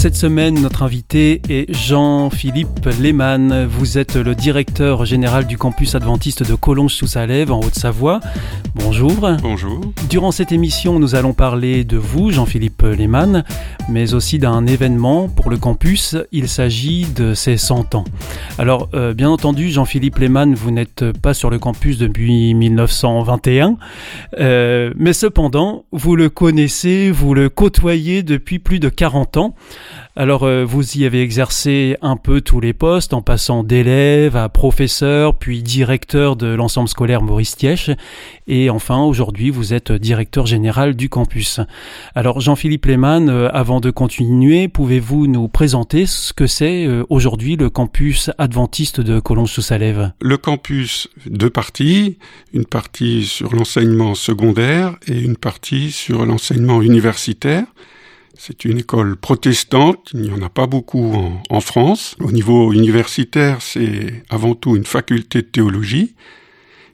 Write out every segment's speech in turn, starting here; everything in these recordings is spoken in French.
Cette semaine, notre invité est Jean-Philippe Lehmann. Vous êtes le directeur général du campus adventiste de Collonges-sous-Salève en Haute-Savoie. Bonjour. Bonjour. Durant cette émission, nous allons parler de vous, Jean-Philippe Lehmann, mais aussi d'un événement pour le campus. Il s'agit de ses 100 ans. Alors, euh, bien entendu, Jean-Philippe Lehmann, vous n'êtes pas sur le campus depuis 1921, euh, mais cependant, vous le connaissez, vous le côtoyez depuis plus de 40 ans. Alors euh, vous y avez exercé un peu tous les postes en passant d'élève à professeur puis directeur de l'ensemble scolaire Maurice Tièche et enfin aujourd'hui vous êtes directeur général du campus. Alors Jean-Philippe Lehmann, euh, avant de continuer, pouvez-vous nous présenter ce que c'est euh, aujourd'hui le campus adventiste de Collonges-sous-Salève? Le campus, deux parties, une partie sur l'enseignement secondaire et une partie sur l'enseignement universitaire. C'est une école protestante, il n'y en a pas beaucoup en, France. Au niveau universitaire, c'est avant tout une faculté de théologie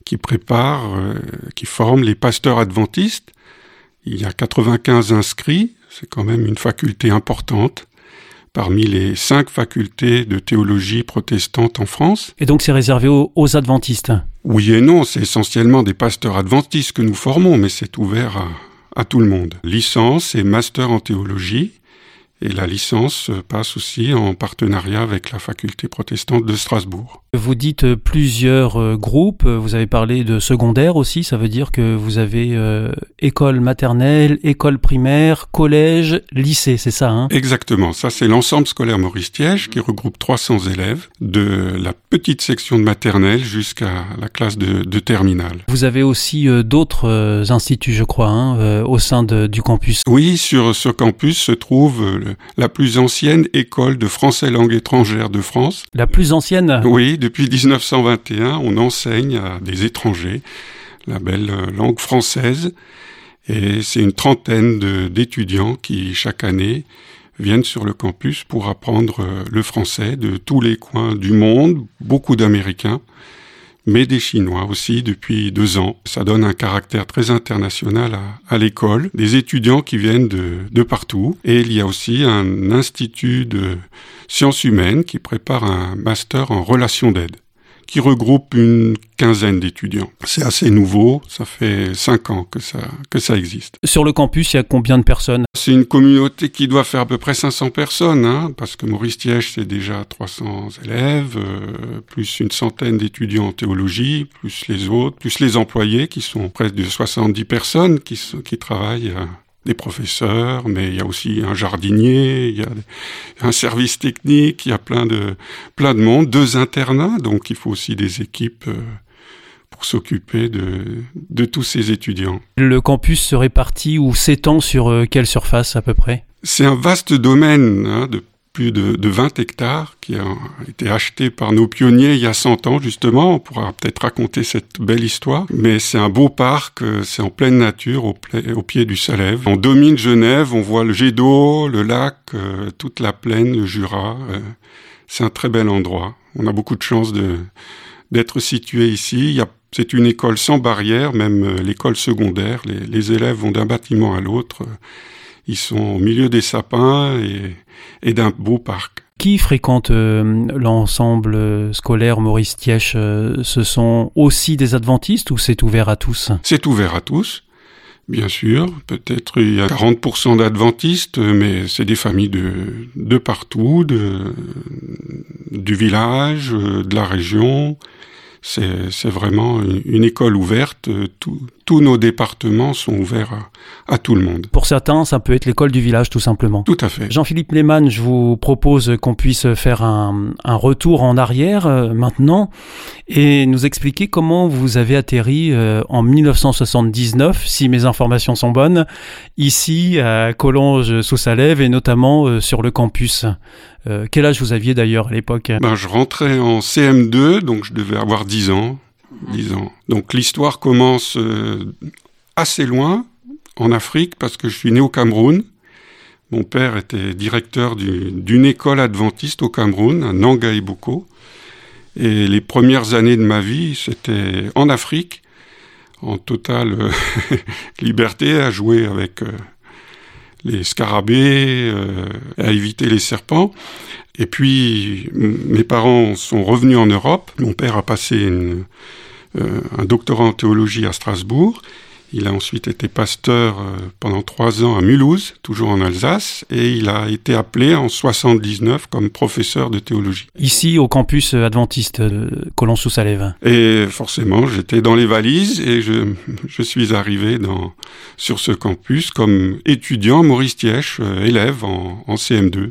qui prépare, euh, qui forme les pasteurs adventistes. Il y a 95 inscrits, c'est quand même une faculté importante parmi les cinq facultés de théologie protestante en France. Et donc c'est réservé aux, aux adventistes? Oui et non, c'est essentiellement des pasteurs adventistes que nous formons, mais c'est ouvert à, à tout le monde. Licence et master en théologie. Et la licence passe aussi en partenariat avec la faculté protestante de Strasbourg. Vous dites euh, plusieurs euh, groupes, vous avez parlé de secondaire aussi, ça veut dire que vous avez euh, école maternelle, école primaire, collège, lycée, c'est ça hein? Exactement, ça c'est l'ensemble scolaire Maurice Tiège qui regroupe 300 élèves de la petite section de maternelle jusqu'à la classe de, de, terminale. Vous avez aussi d'autres instituts je crois hein, au sein de, du campus. Oui, sur ce campus se trouve la plus ancienne école de français langue étrangère de France. La plus ancienne? Oui, depuis 1921, on enseigne à des étrangers la belle langue française. Et c'est une trentaine d'étudiants qui, chaque année, viennent sur le campus pour apprendre le français de tous les coins du monde, beaucoup d'Américains mais des Chinois aussi depuis deux ans. Ça donne un caractère très international à, l'école, des étudiants qui viennent de, partout. Et il y a aussi un institut de sciences humaines qui prépare un master en relations d'aide qui regroupe une quinzaine d'étudiants. C'est assez nouveau, ça fait cinq ans que ça, que ça existe. Sur le campus, il y a combien de personnes? C'est une communauté qui doit faire à peu près 500 personnes, hein, parce que Maurice Tiège, c'est déjà 300 élèves, euh, plus une centaine d'étudiants en théologie, plus les autres, plus les employés, qui sont près de 70 personnes qui, qui travaillent euh, des professeurs, mais il y a aussi un jardinier, il y a un service technique, il y a plein de, plein de monde, deux internats, donc il faut aussi des équipes euh, pour s'occuper de, de tous ces étudiants. Le campus se répartit ou s'étend sur euh, quelle surface à peu près? C'est un vaste domaine hein, de plus de, de, 20 hectares qui a été acheté par nos pionniers il y a 100 ans justement. On pourra peut-être raconter cette belle histoire. Mais c'est un beau parc, euh, c'est en pleine nature, au, pied du Salève. On domine Genève, on voit le jet d'eau, le lac, euh, toute la plaine, le Jura. Euh, c'est un très bel endroit. On a beaucoup de chance d'être situé ici. C'est une école sans barrière, même l'école secondaire. Les élèves vont d'un bâtiment à l'autre. Ils sont au milieu des sapins et, et d'un beau parc. Qui fréquente euh, l'ensemble scolaire Maurice Tièche euh, Ce sont aussi des adventistes ou c'est ouvert à tous? C'est ouvert à tous, bien sûr. Peut-être il y a 40% d'adventistes, mais c'est des familles de, de partout, de, du village, de la région. C'est vraiment une, une, école ouverte. Tout, tous nos départements sont ouverts à, à, tout le monde. Pour certains, ça peut être l'école du village, tout simplement. Tout à fait. Jean-Philippe Lehmann, je vous propose qu'on puisse faire un, un, retour en arrière euh, maintenant et nous expliquer comment vous avez atterri euh, en 1979, si mes informations sont bonnes, ici à Collonges-sous-Salève et notamment euh, sur le campus. Quel âge vous aviez d'ailleurs à l'époque? Ben, Je rentrais en CM2, donc je devais avoir 10 ans. 10 ans. Donc l'histoire commence euh, assez loin, en Afrique, parce que je suis né au Cameroun. Mon père était directeur d'une école adventiste au Cameroun, à Nangaïboko. Et les premières années de ma vie, c'était en Afrique, en totale liberté à jouer avec les scarabées, à éviter les serpents. Et puis, mes parents sont revenus en Europe. Mon père a passé une, un doctorat en théologie à Strasbourg. Il a ensuite été pasteur euh, pendant trois ans à Mulhouse, toujours en Alsace, et il a été appelé en 79 comme professeur de théologie. Ici, au campus adventiste de Colon-sous-Salève. Et forcément, j'étais dans les valises et je, je suis arrivé dans, sur ce campus comme étudiant Maurice Tièche, euh, élève en, en CM2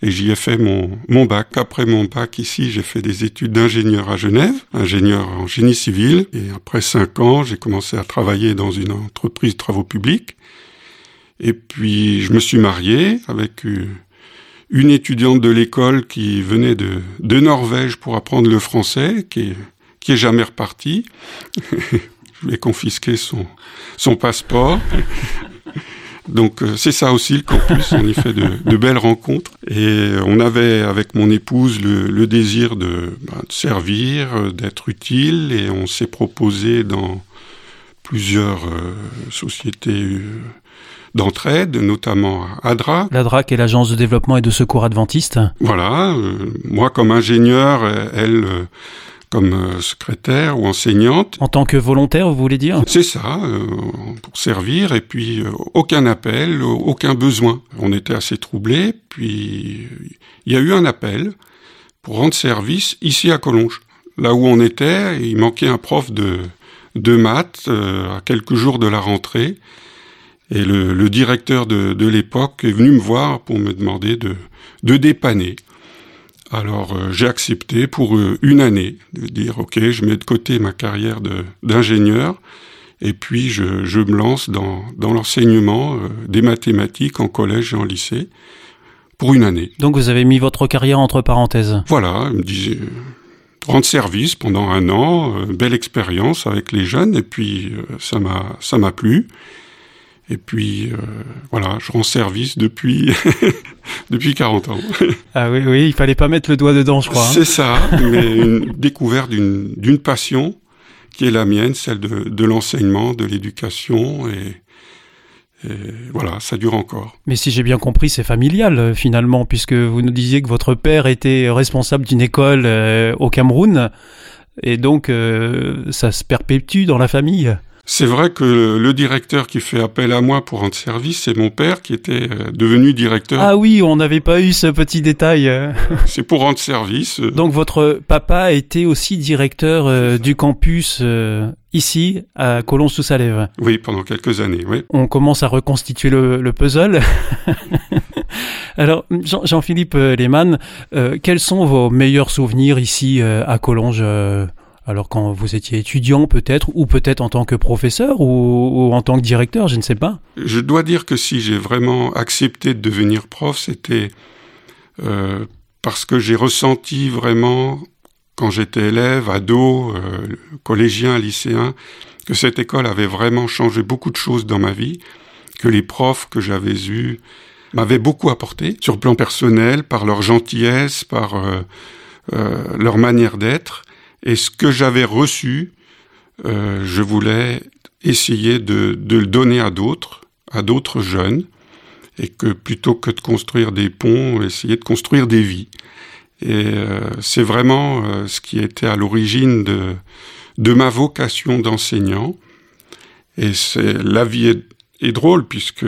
et j'y ai fait mon, mon bac. Après mon bac ici, j'ai fait des études d'ingénieur à Genève, ingénieur en génie civil. Et après cinq ans, j'ai commencé à travailler dans une entreprise de travaux publics. Et puis, je me suis marié avec une étudiante de l'école qui venait de, de Norvège pour apprendre le français, qui est, qui est jamais repartie. je lui ai confisqué son, son passeport. Donc euh, c'est ça aussi le campus, on y fait de, belles rencontres. Et on avait avec mon épouse le, désir de, bah, de servir, euh, d'être utile, et on s'est proposé dans plusieurs euh, sociétés d'entraide, notamment ADRA. L'ADRA qui est l'agence de développement et de secours adventiste. Voilà, moi comme ingénieur, elle comme euh, secrétaire ou enseignante. En tant que volontaire, vous voulez dire? C'est ça, euh, pour servir, et puis euh, aucun appel, aucun besoin. On était assez troublés, puis il y a eu un appel pour rendre service ici à Collonges. Là où on était, il manquait un prof de, de maths à quelques jours de la rentrée, et le, le directeur de, de l'époque est venu me voir pour me demander de, de dépanner. Alors euh, j'ai accepté pour euh, une année de dire ok, je mets de côté ma carrière d'ingénieur et puis je, je, me lance dans, dans l'enseignement euh, des mathématiques en collège et en lycée pour une année. Donc vous avez mis votre carrière entre parenthèses. Voilà, il me disait rendre service pendant un an, belle expérience avec les jeunes et puis ça m'a ça m'a plu. Et puis, euh, voilà, je rends service depuis, depuis 40 ans. ah oui, oui, il fallait pas mettre le doigt dedans, je crois. Hein. C'est ça, mais une découverte d'une passion qui est la mienne, celle de, l'enseignement, de l'éducation, et, et, voilà, ça dure encore. Mais si j'ai bien compris, c'est familial euh, finalement, puisque vous nous disiez que votre père était responsable d'une école euh, au Cameroun, et donc euh, ça se perpétue dans la famille. C'est vrai que le directeur qui fait appel à moi pour rendre service, c'est mon père qui était euh, devenu directeur. Ah oui, on n'avait pas eu ce petit détail. c'est pour rendre service. Euh. Donc votre papa était aussi directeur euh, du campus ici à Colons-sous-Salève. Oui, pendant quelques années, oui. On commence à reconstituer le, puzzle. Alors, Jean-Philippe Lehmann, quels sont vos meilleurs souvenirs ici à Collonges alors quand vous étiez étudiant peut-être, ou peut-être en tant que professeur, ou, en tant que directeur, je ne sais pas. Je dois dire que si j'ai vraiment accepté de devenir prof, c'était euh, parce que j'ai ressenti vraiment, quand j'étais élève, ado, euh, collégien, lycéen, que cette école avait vraiment changé beaucoup de choses dans ma vie, que les profs que j'avais eus m'avaient beaucoup apporté, sur le plan personnel, par leur gentillesse, par euh, leur manière d'être. Et ce que j'avais reçu, euh, je voulais essayer de, de le donner à d'autres, à d'autres jeunes, et que plutôt que de construire des ponts, essayer de construire des vies. Et euh, c'est vraiment euh, ce qui était à l'origine de, de ma vocation d'enseignant. Et c'est la vie est drôle puisque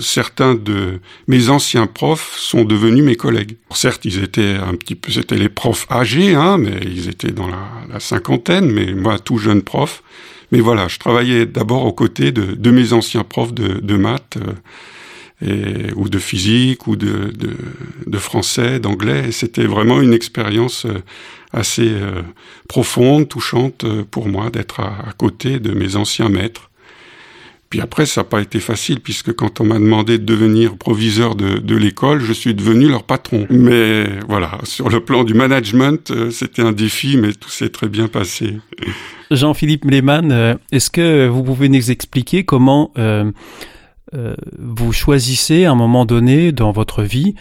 certains de mes anciens profs sont devenus mes collègues. Certes, ils étaient un petit peu, c'était les profs âgés, hein, mais ils étaient dans la, cinquantaine, mais moi, tout jeune prof. Mais voilà, je travaillais d'abord aux côtés de, mes anciens profs de, maths euh, ou de physique ou de, français, d'anglais. C'était vraiment une expérience euh, assez euh, profonde, touchante pour moi d'être à côté de mes anciens maîtres. Puis après, ça n'a pas été facile, puisque quand on m'a demandé de devenir proviseur de, de l'école, je suis devenu leur patron. Mais voilà, sur le plan du management, euh, c'était un défi, mais tout s'est très bien passé. Jean-Philippe Lehmann, euh, est-ce que vous pouvez nous expliquer comment euh, euh, vous choisissez à un moment donné dans votre vie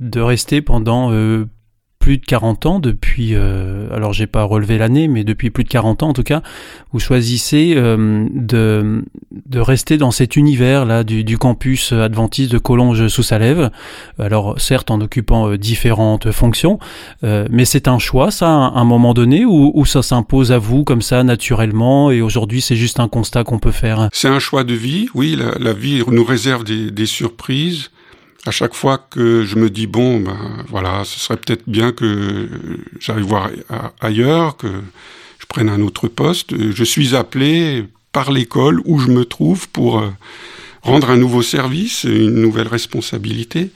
de rester pendant plus de 40 ans, depuis, euh, alors j'ai pas relevé l'année, mais depuis plus de 40 ans en tout cas, vous choisissez euh, de, de rester dans cet univers là du, du campus adventiste de Collonges sous Salève. Alors certes en occupant euh, différentes fonctions, euh, mais c'est un choix ça à un moment donné ou, ou ça s'impose à vous comme ça naturellement et aujourd'hui c'est juste un constat qu'on peut faire? C'est un choix de vie, oui, la, la vie nous réserve des, des surprises à chaque fois que je me dis bon ben voilà ce serait peut-être bien que j'aille voir ailleurs que je prenne un autre poste. Je suis appelé par l'école où je me trouve pour euh, rendre un nouveau service une nouvelle responsabilité.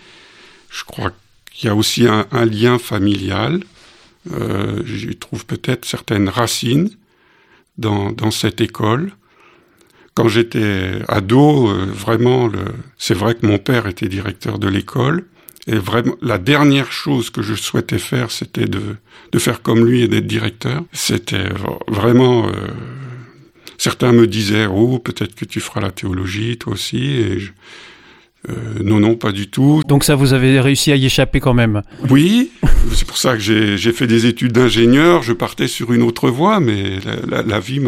Je crois qu'il y a aussi un, lien familial. Euh, trouve peut-être certaines racines dans, dans cette école quand j'étais ado, euh, vraiment, c'est vrai que mon père était directeur de l'école. Et vraiment, la dernière chose que je souhaitais faire, c'était de, de faire comme lui et d'être directeur. C'était vraiment... Euh... Certains me disaient, oh, peut-être que tu feras la théologie, toi aussi. Et je... Euh, non, non, pas du tout. Donc ça, vous avez réussi à y échapper quand même Oui, c'est pour ça que j'ai fait des études d'ingénieur, je partais sur une autre voie, mais la, la, la vie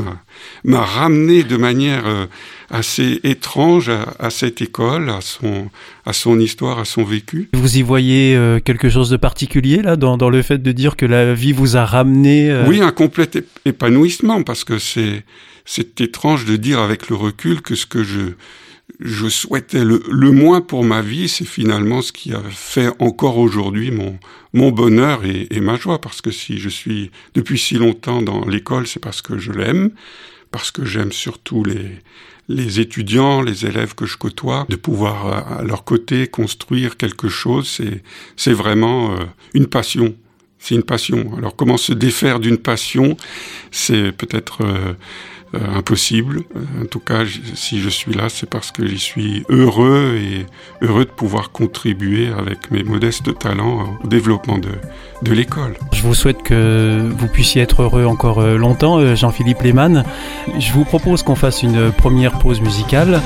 m'a ramené de manière euh, assez étrange à, à cette école, à son, à son histoire, à son vécu. Vous y voyez euh, quelque chose de particulier là dans, dans le fait de dire que la vie vous a ramené euh... Oui, un complet épanouissement, parce que c'est étrange de dire avec le recul que ce que je je souhaitais le, le moins pour ma vie, c'est finalement ce qui a fait encore aujourd'hui mon, mon bonheur et, ma joie, parce que si je suis depuis si longtemps dans l'école, c'est parce que je l'aime, parce que j'aime surtout les, les étudiants, les élèves que je côtoie, de pouvoir à leur côté construire quelque chose, c'est vraiment euh, une passion. C'est une passion. Alors comment se défaire d'une passion, c'est peut-être euh, euh, impossible. En tout cas, si je suis là, c'est parce que j'y suis heureux et heureux de pouvoir contribuer avec mes modestes talents au développement de, de l'école. Je vous souhaite que vous puissiez être heureux encore euh, longtemps, euh, Jean-Philippe Lehmann. Je vous propose qu'on fasse une première pause musicale.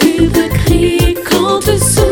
Tu me crier quand te souviens.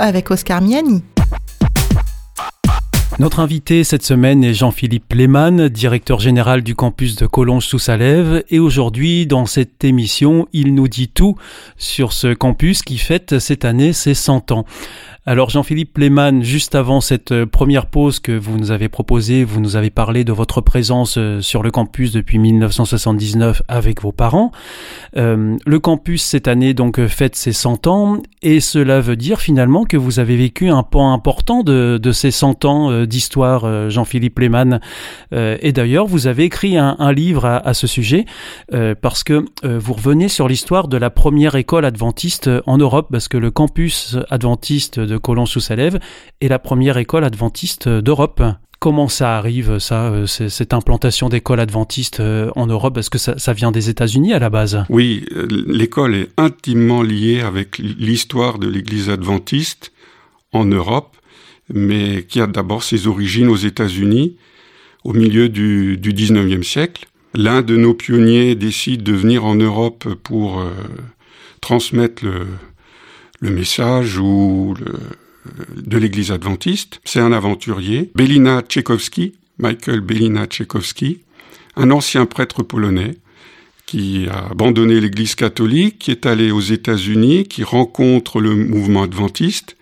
Avec Oscar Miani. Notre invité cette semaine est Jean-Philippe Lehmann, directeur général du campus de Collonges sous Salève. Et aujourd'hui, dans cette émission, il nous dit tout sur ce campus qui fête cette année ses 100 ans. Alors Jean-Philippe Lehmann, juste avant cette euh, première pause que vous nous avez proposée, vous nous avez parlé de votre présence euh, sur le campus depuis 1979 avec vos parents. Euh, le campus cette année donc fête ses 100 ans et cela veut dire finalement que vous avez vécu un point important de, ces 100 ans d'histoire, Jean-Philippe Lehmann. et d'ailleurs, vous avez écrit un, livre à, ce sujet parce que vous revenez sur l'histoire de la première école adventiste en Europe parce que le campus adventiste de Colons-sous-Salève est la première école adventiste d'Europe. Comment ça arrive, ça, euh, cette implantation d'école adventiste euh, en Europe? Est-ce que ça, vient des États-Unis à la base? Oui, euh, l'école est intimement liée avec l'histoire de l'Église adventiste en Europe, mais qui a d'abord ses origines aux États-Unis au milieu du, du 19e siècle. L'un de nos pionniers décide de venir en Europe pour transmettre le, le message ou de l'Église adventiste. C'est un aventurier, Belina Tchaikovsky, Michael Belina Tchaikovsky, un ancien prêtre polonais qui a abandonné l'Église catholique, qui est allé aux États-Unis, qui rencontre le mouvement adventiste,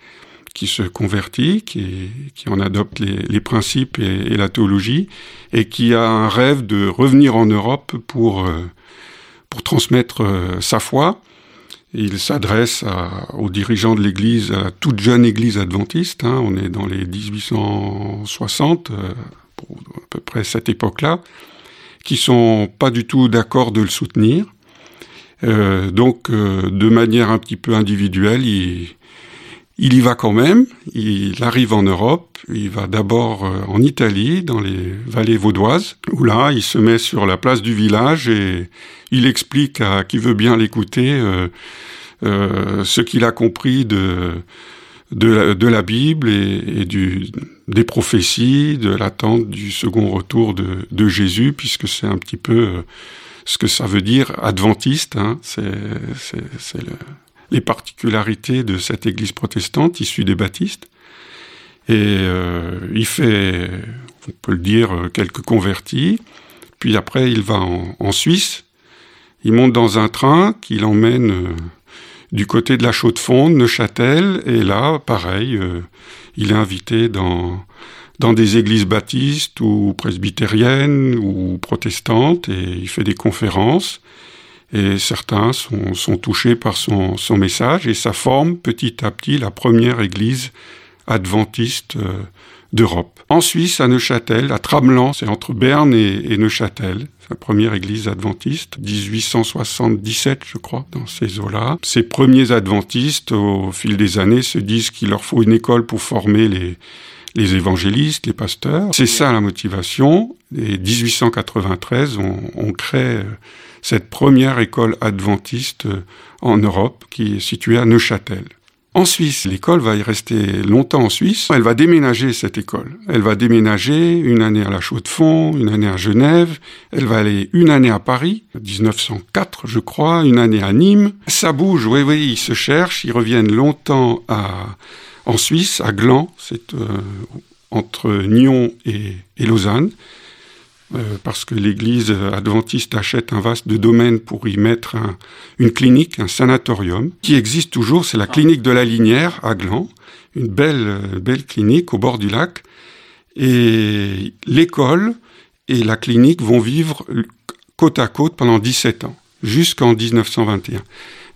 qui se convertit, qui, en adopte les, les principes et, et, la théologie, et qui a un rêve de revenir en Europe pour, euh, pour transmettre euh, sa foi. Il s'adresse aux dirigeants de l'Église, à toute jeune Église adventiste. Hein, on est dans les 1860, euh, à peu près cette époque-là, qui sont pas du tout d'accord de le soutenir. Euh, donc, euh, de manière un petit peu individuelle, il, il y va quand même. Il arrive en Europe. Il va d'abord euh, en Italie, dans les vallées vaudoises, où là, il se met sur la place du village et il explique à qui veut bien l'écouter euh, euh, ce qu'il a compris de de la, Bible et, des prophéties, de l'attente du second retour de, de Jésus, puisque c'est un petit peu euh, ce que ça veut dire adventiste. Hein, c'est le, les particularités de cette Église protestante issue des baptistes. Et euh, il fait, on peut le dire, quelques convertis. Puis après, il va en, Suisse. Il monte dans un train qui l'emmène euh, du côté de la Chaux-de-Fonds, Neuchâtel. Et là, pareil, euh, il est invité dans, dans des églises baptistes ou presbytériennes ou protestantes. Et il fait des conférences et certains sont, sont touchés par son, son, message et ça forme petit à petit la première église adventiste euh, d'Europe. En Suisse, à Neuchâtel, à Tramelan, c'est entre Berne et, Neuchâtel, la première église adventiste, 1877, je crois, dans ces eaux-là. Ces premiers adventistes, au fil des années, se disent qu'il leur faut une école pour former les, les évangélistes, les pasteurs. C'est ça la motivation. Et 1893, on, on crée cette première école adventiste en Europe qui est située à Neuchâtel. En Suisse, l'école va y rester longtemps en Suisse. Elle va déménager cette école. Elle va déménager une année à la Chaux-de-Fonds, une année à Genève. Elle va aller une année à Paris, 1904 je crois, une année à Nîmes. Ça bouge, oui, oui, ils se cherchent. Ils reviennent longtemps en Suisse, à Gland, c'est euh, entre Nyon et Lausanne. Euh, parce que l'Église adventiste achète un vaste de domaine pour y mettre un, une clinique, un sanatorium, qui existe toujours, c'est la clinique de la Linière à Gland, une belle, belle clinique au bord du lac. Et l'école et la clinique vont vivre côte à côte pendant 17 ans, jusqu'en 1921.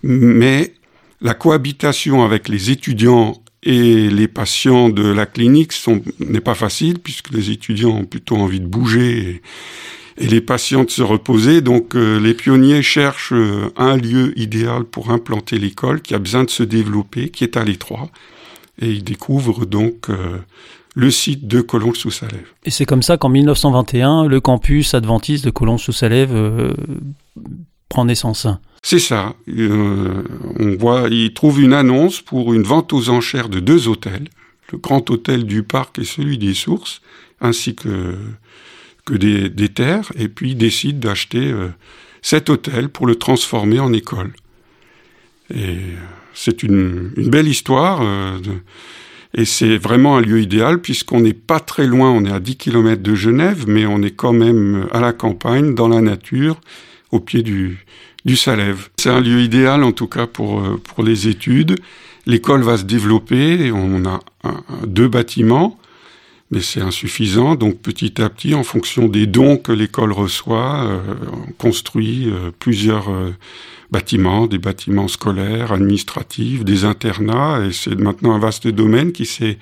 Mais la cohabitation avec les étudiants et les patients de la clinique n'est pas facile puisque les étudiants ont plutôt envie de bouger et, les patients de se reposer. Donc euh, les pionniers cherchent euh, un lieu idéal pour implanter l'école qui a besoin de se développer, qui est à l'étroit. Et ils découvrent donc euh, le site de Collonges-sous-Salève. Et c'est comme ça qu'en 1921, le campus adventiste de Collonges-sous-Salève euh, C'est ça. Euh, on voit, il trouve une annonce pour une vente aux enchères de deux hôtels, le grand hôtel du parc et celui des sources, ainsi que que des, terres, et puis il décide d'acheter euh, cet hôtel pour le transformer en école. Et c'est une, belle histoire. et c'est vraiment un lieu idéal puisqu'on n'est pas très loin, on est à 10 km de Genève, mais on est quand même à la campagne, dans la nature, au pied du, Salève. C'est un lieu idéal en tout cas pour, pour les études. L'école va se développer, on a deux bâtiments, mais c'est insuffisant. Donc petit à petit, en fonction des dons que l'école reçoit, euh, on construit euh, plusieurs euh, bâtiments, des bâtiments scolaires, administratifs, des internats, et c'est maintenant un vaste domaine qui s'est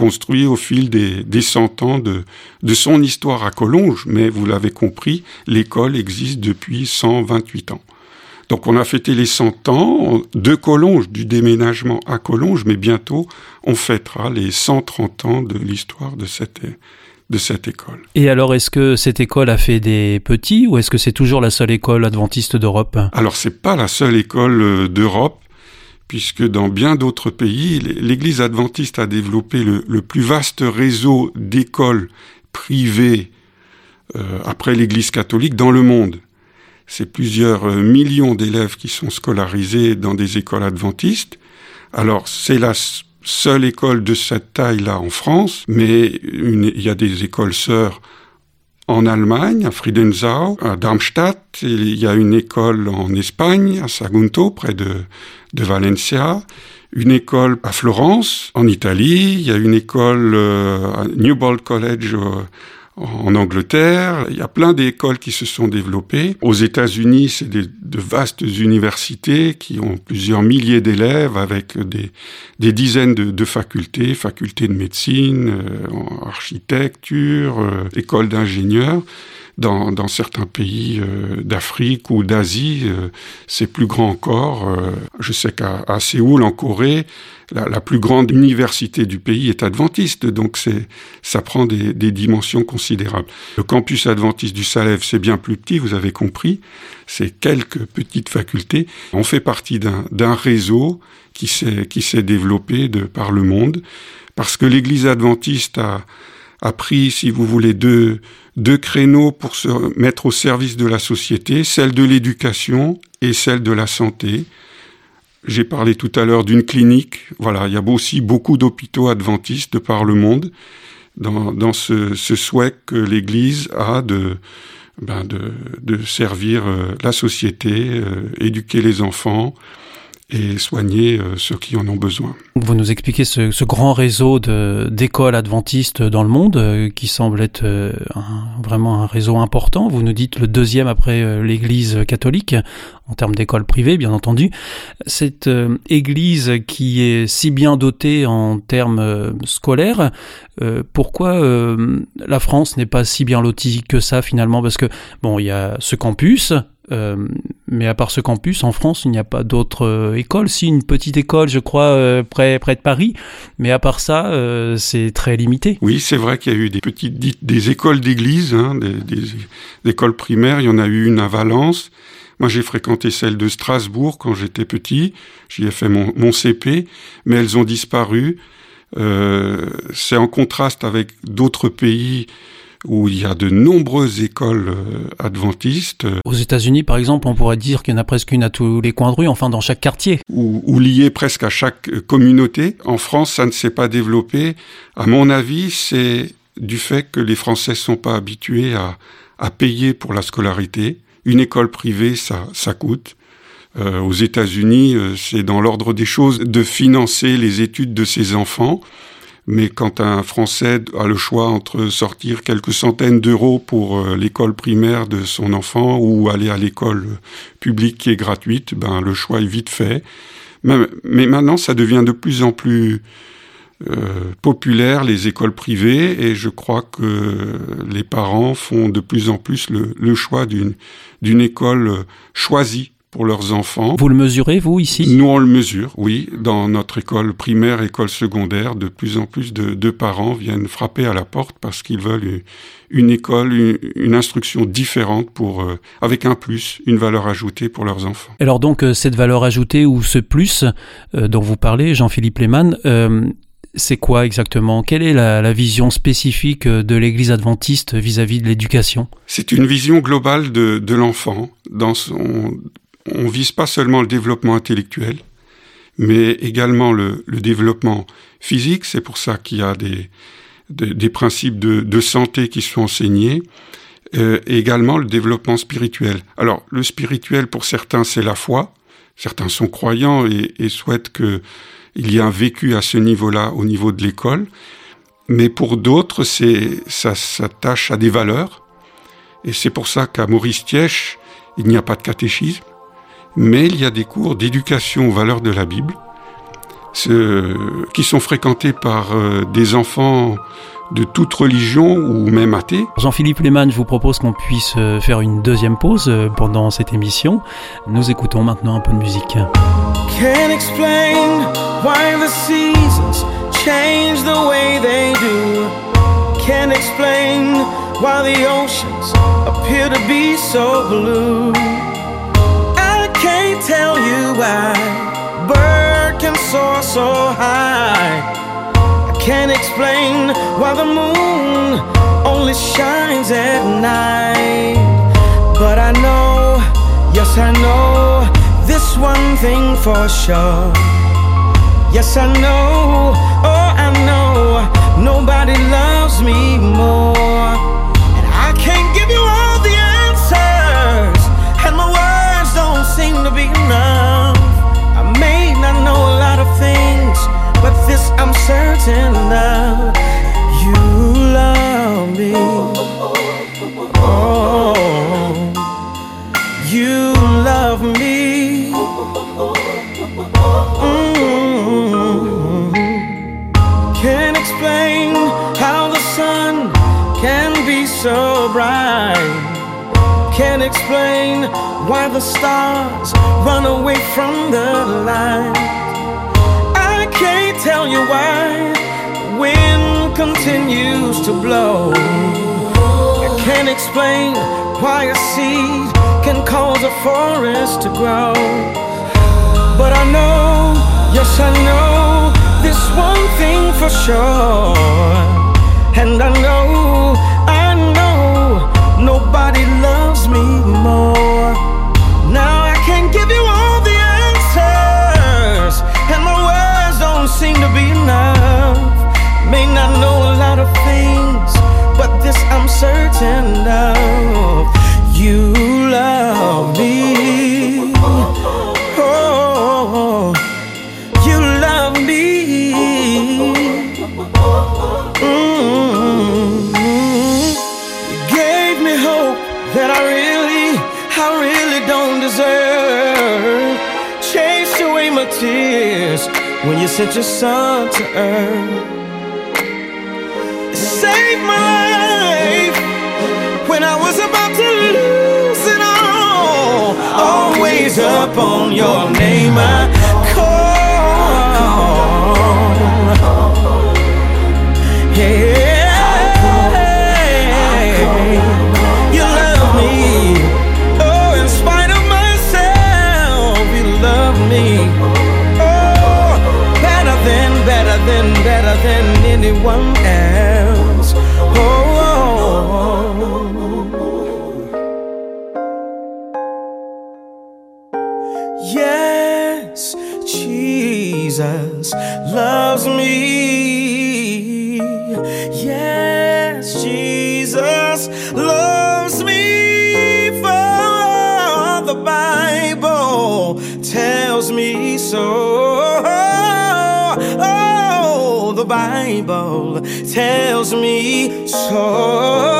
construit au fil des, des 100 ans de, de son histoire à Collonges. Mais vous l'avez compris, l'école existe depuis 128 ans. Donc on a fêté les 100 ans de Collonges, du déménagement à Collonges, mais bientôt on fêtera les 130 ans de l'histoire de cette, de cette école. Et alors, est-ce que cette école a fait des petits ou est-ce que c'est toujours la seule école adventiste d'Europe? Alors, c'est pas la seule école euh, d'Europe, puisque dans bien d'autres pays, l'Église adventiste a développé le, plus vaste réseau d'écoles privées euh, après l'Église catholique dans le monde c'est plusieurs euh, millions d'élèves qui sont scolarisés dans des écoles adventistes. Alors, c'est la seule école de cette taille-là en France, mais il y a des écoles sœurs en Allemagne, à Friedensau, à Darmstadt. Il y a une école en Espagne, à Sagunto, près de, de Valencia. Une école à Florence, en Italie. Il y a une école euh, à Newbold College en Angleterre, il y a plein d'écoles qui se sont développées. Aux États-Unis, c'est de vastes universités qui ont plusieurs milliers d'élèves avec des, dizaines de, de, facultés, facultés de médecine, euh, architecture, euh, écoles d'ingénieurs. Dans, dans, certains pays euh, d'Afrique ou d'Asie, euh, c'est plus grand encore. je sais qu'à Séoul, en Corée, la, plus grande université du pays est adventiste, donc c'est, ça prend des, dimensions considérables. Le campus adventiste du Salève, c'est bien plus petit, vous avez compris, c'est quelques petites facultés. On fait partie d'un, réseau qui s'est, qui s'est développé de par le monde, parce que l'Église adventiste a, a pris, si vous voulez, deux, deux créneaux pour se mettre au service de la société, celle de l'éducation et celle de la santé. J'ai parlé tout à l'heure d'une clinique. Voilà, il y a aussi beaucoup d'hôpitaux adventistes de par le monde dans, ce, souhait que l'Église a de, ben servir euh, la société, euh, éduquer les enfants, et soigner euh, ceux qui en ont besoin. Vous nous expliquez ce, ce grand réseau d'écoles adventistes dans le monde euh, qui semble être euh, vraiment un réseau important. Vous nous dites le deuxième après l'Église catholique en termes d'écoles privées, bien entendu. Cette Église qui est si bien dotée en termes scolaires, pourquoi la France n'est pas si bien lotie que ça finalement? Parce que bon, il y a ce campus euh, mais à part ce campus, en France, il n'y a pas d'autres euh, écoles. Si, une petite école, je crois, euh, près, près de Paris. Mais à part ça, c'est très limité. Oui, c'est vrai qu'il y a eu des petites des écoles d'église, hein, des, écoles primaires. Il y en a eu une à Valence. Moi, j'ai fréquenté celle de Strasbourg quand j'étais petit. J'y ai fait mon CP, mais elles ont disparu. c'est en contraste avec d'autres pays où il y a de nombreuses écoles euh, adventistes. Aux États-Unis, par exemple, on pourrait dire qu'il y en a presque une à tous les coins de rue, enfin dans chaque quartier. Ou, ou liées presque à chaque euh, communauté. En France, ça ne s'est pas développé. À mon avis, c'est du fait que les Français sont pas habitués à, à payer pour la scolarité. Une école privée, ça, ça coûte. Euh, aux États-Unis, euh, c'est dans l'ordre des choses de financer les études de ses enfants. Mais quand un Français a le choix entre sortir quelques centaines d'euros pour euh, l'école primaire de son enfant ou aller à l'école publique qui est gratuite, ben le choix est vite fait. Mais, maintenant, ça devient de plus en plus euh, populaire les écoles privées et je crois que les parents font de plus en plus le, le choix d'une d'une école choisie pour leurs enfants. Vous le mesurez, vous, ici? Nous, on le mesure, oui. Dans notre école primaire, école secondaire, de plus en plus de, parents viennent frapper à la porte parce qu'ils veulent une école, une, instruction différente pour, euh, avec un plus, une valeur ajoutée pour leurs enfants. Alors donc, euh, cette valeur ajoutée ou ce plus euh, dont vous parlez, Jean-Philippe Lehmann, c'est quoi exactement? Quelle est la, vision spécifique de l'Église adventiste vis-à-vis de l'éducation? C'est une vision globale de l'enfant dans son on vise pas seulement le développement intellectuel, mais également le, développement physique. C'est pour ça qu'il y a des, des, principes de, santé qui sont enseignés. Euh, et également le développement spirituel. Alors, le spirituel, pour certains, c'est la foi. Certains sont croyants et, et souhaitent qu'il y ait un vécu à ce niveau-là, au niveau de l'école. Mais pour d'autres, ça s'attache à des valeurs. Et c'est pour ça qu'à Maurice Tièche, il n'y a pas de catéchisme, mais il y a des cours d'éducation aux valeurs de la Bible, qui sont fréquentés par euh, des enfants de toute religion ou même athées. Jean-Philippe Lehmann, je vous propose qu'on puisse euh, faire une deuxième pause euh, pendant cette émission. Nous écoutons maintenant un peu de musique. Can't explain why the seasons change the way they do. Can't explain why the oceans appear to be so blue. Tell you why bird can soar so high. I can't explain why the moon only shines at night. But I know, yes, I know this one thing for sure. Yes, I know, oh, I know nobody loves me more. Certain now You love me. Oh You love me. Mm-hmm. Can't explain how the sun can be so bright. Can't explain why the stars run away from the light can't tell you why wind continues to blow. I can't explain why a seed can cause a forest to grow. But I know, yes, I know this one thing for sure. And I know, I know nobody things, but this I'm certain of. You love me. Oh, you love me. Mm-hmm. Gave me hope that I really, I really don't deserve. Chased away my tears when you sent your son to earth saved my life when I was about to lose it all. Always up on your name, I call. Yeah, you love me. Oh, in spite of myself, you love me. Oh, better than, better than, better than anyone else. Yes, Jesus loves me. Yes, Jesus loves me. For the Bible tells me so. Oh, The Bible tells me so.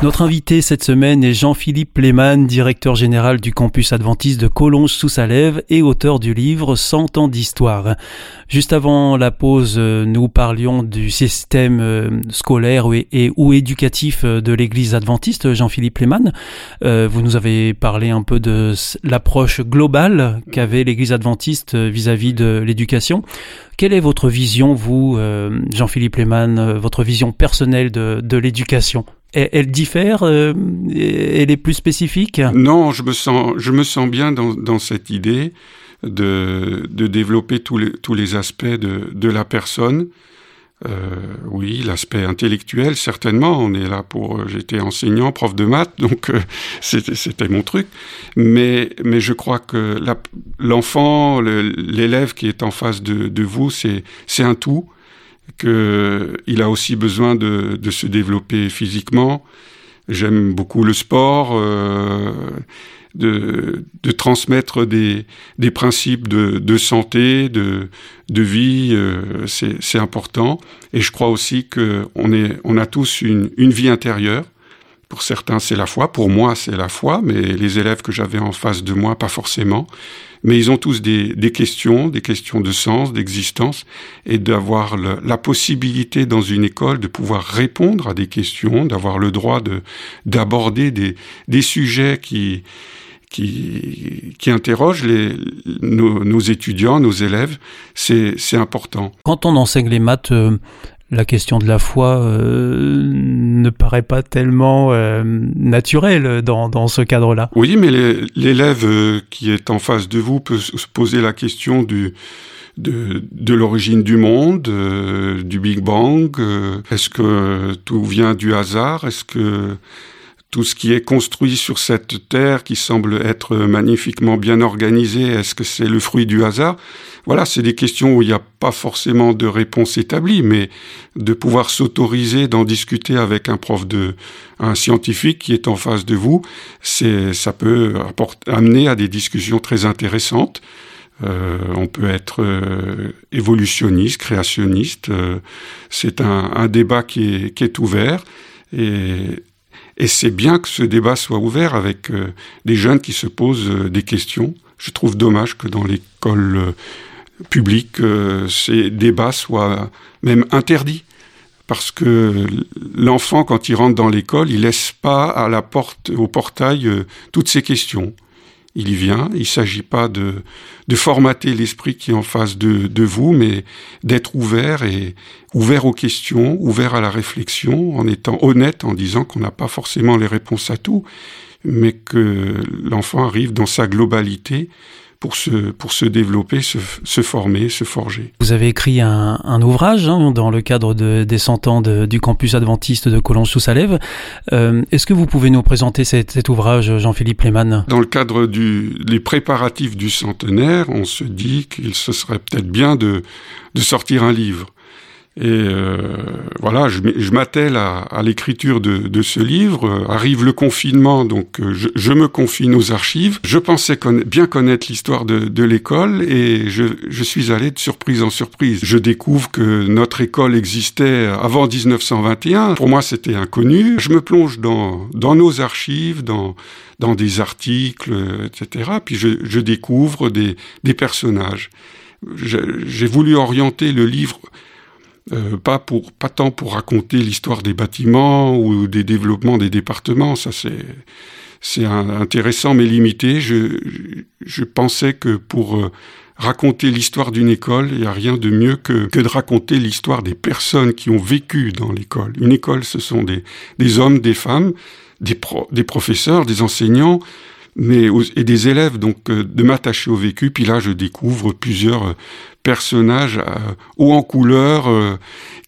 Notre invité cette semaine est Jean-Philippe Lehmann, directeur général du campus adventiste de Collonges sous Salève et auteur du livre 100 ans d'histoire. Juste avant la pause, euh, nous parlions du système euh, scolaire ou éducatif euh, de l'église adventiste, Jean-Philippe Lehmann. vous nous avez parlé un peu de l'approche globale qu'avait l'église adventiste vis-à-vis de l'éducation. Quelle est votre vision, vous, Jean-Philippe Lehmann, votre vision personnelle de l'éducation? Elle, diffère Elle est plus spécifique? Non, je me sens, je me sens bien dans, cette idée de, de développer tous les, tous les aspects de, de la personne. Euh, oui, l'aspect intellectuel, certainement. On est là pour. J'étais enseignant, prof de maths, donc euh, c'était mon truc. Mais, mais je crois que l'enfant, l'élève qui est en face de, de vous, c'est un tout. Qu'il a aussi besoin de, se développer physiquement. J'aime beaucoup le sport. Euh, de, transmettre des, principes de, santé, de, vie, euh, c'est important. Et je crois aussi qu'on on a tous une vie intérieure. Pour certains, c'est la foi. Pour moi, c'est la foi. Mais les élèves que j'avais en face de moi, pas forcément. Mais ils ont tous des, questions, des questions de sens, d'existence, et d'avoir la possibilité dans une école de pouvoir répondre à des questions, d'avoir le droit de d'aborder des, sujets qui qui, qui interroge les, nos, nos, étudiants, nos élèves, c'est important. Quand on enseigne les maths, euh, la question de la foi euh, ne paraît pas tellement euh, naturelle dans, dans ce cadre-là. Oui, mais l'élève euh, qui est en face de vous peut se poser la question du, de, de l'origine du monde, du Big Bang. Est-ce que tout vient du hasard? Est-ce que tout ce qui est construit sur cette terre qui semble être magnifiquement bien organisée, est-ce que c'est le fruit du hasard? Voilà, c'est des questions où il n'y a pas forcément de réponse établie, mais de pouvoir s'autoriser d'en discuter avec un prof de, un scientifique qui est en face de vous, c'est, ça peut apporter, amener à des discussions très intéressantes. Euh, on peut être euh, évolutionniste, créationniste. Euh, c'est un, débat qui est, qui est ouvert. Et et c'est bien que ce débat soit ouvert avec euh, des jeunes qui se posent euh, des questions. Je trouve dommage que dans l'école euh, publique, ces débats soient même interdits. Parce que l'enfant, quand il rentre dans l'école, il laisse pas à la porte, au portail, toutes ces questions il y vient. Il ne s'agit pas de, de formater l'esprit qui est en face de, de vous, mais d'être ouvert et ouvert aux questions, ouvert à la réflexion, en étant honnête, en disant qu'on n'a pas forcément les réponses à tout, mais que l'enfant arrive dans sa globalité pour se, pour se développer, se, se former, se forger. Vous avez écrit un, un ouvrage hein, dans le cadre de, des 100 ans de, du campus adventiste de Collonges-sous-Salève. Euh, Est-ce que vous pouvez nous présenter cet, cet ouvrage, Jean-Philippe Lehmann? Dans le cadre des préparatifs du centenaire, on se dit qu'il se serait peut-être bien de, de sortir un livre. Et euh, voilà, je, je m'attelle à, l'écriture de, ce livre. Arrive le confinement, donc euh, je, me confine aux archives. Je pensais bien connaître l'histoire de, l'école et je, suis allé de surprise en surprise. Je découvre que notre école existait avant 1921. Pour moi, c'était inconnu. Je me plonge dans, nos archives, dans, des articles, etc. Puis je, découvre des personnages. J'ai voulu orienter le livre euh, pas pour pas tant pour raconter l'histoire des bâtiments ou des développements des départements, ça c'est c'est intéressant mais limité. Je, je pensais que pour euh, raconter l'histoire d'une école, il n'y a rien de mieux que, que de raconter l'histoire des personnes qui ont vécu dans l'école. Une école, ce sont des, des hommes, des femmes, des, pro, des professeurs, des enseignants, mais et des élèves, donc euh, de m'attacher au vécu. Puis là, je découvre plusieurs personnages euh, haut en couleur euh,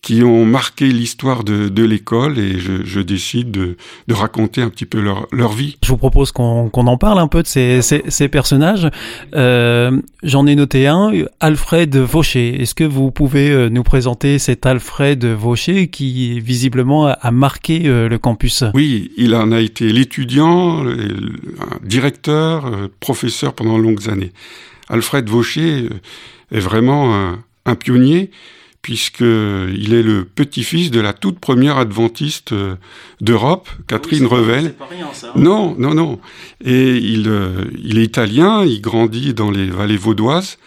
qui ont marqué l'histoire de, de l'école et je, je décide de, de, raconter un petit peu leur, leur vie. Je vous propose qu'on qu'on en parle un peu de ces, ces, ces personnages. Euh, J'en ai noté un, Alfred Vaucher. Est-ce que vous pouvez nous présenter cet Alfred Vaucher qui visiblement a marqué le campus? Oui, il en a été l'étudiant, directeur, professeur pendant longues années. Alfred Vaucher est vraiment un, un pionnier puisqu'il est le petit-fils de la toute première adventiste euh, d'Europe, Catherine oui, Revel. Pas rien, ça, hein non, non, non. Et il, euh, il est italien, il grandit dans les vallées vaudoises,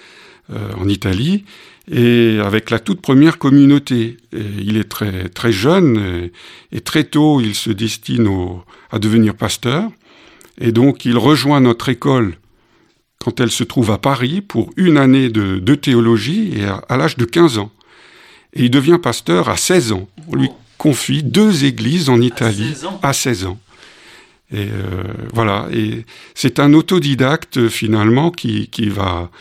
euh, en Italie, et avec la toute première communauté. Et il est très, très jeune, et, et très tôt, il se destine au, à devenir pasteur. Et donc, il rejoint notre école quand elle se trouve à Paris pour une année de, de théologie et à, à l'âge de 15 ans. Et il devient pasteur à 16 ans. On lui confie deux églises en Italie à 16 ans. Et euh, voilà, et c'est un autodidacte finalement qui, qui va,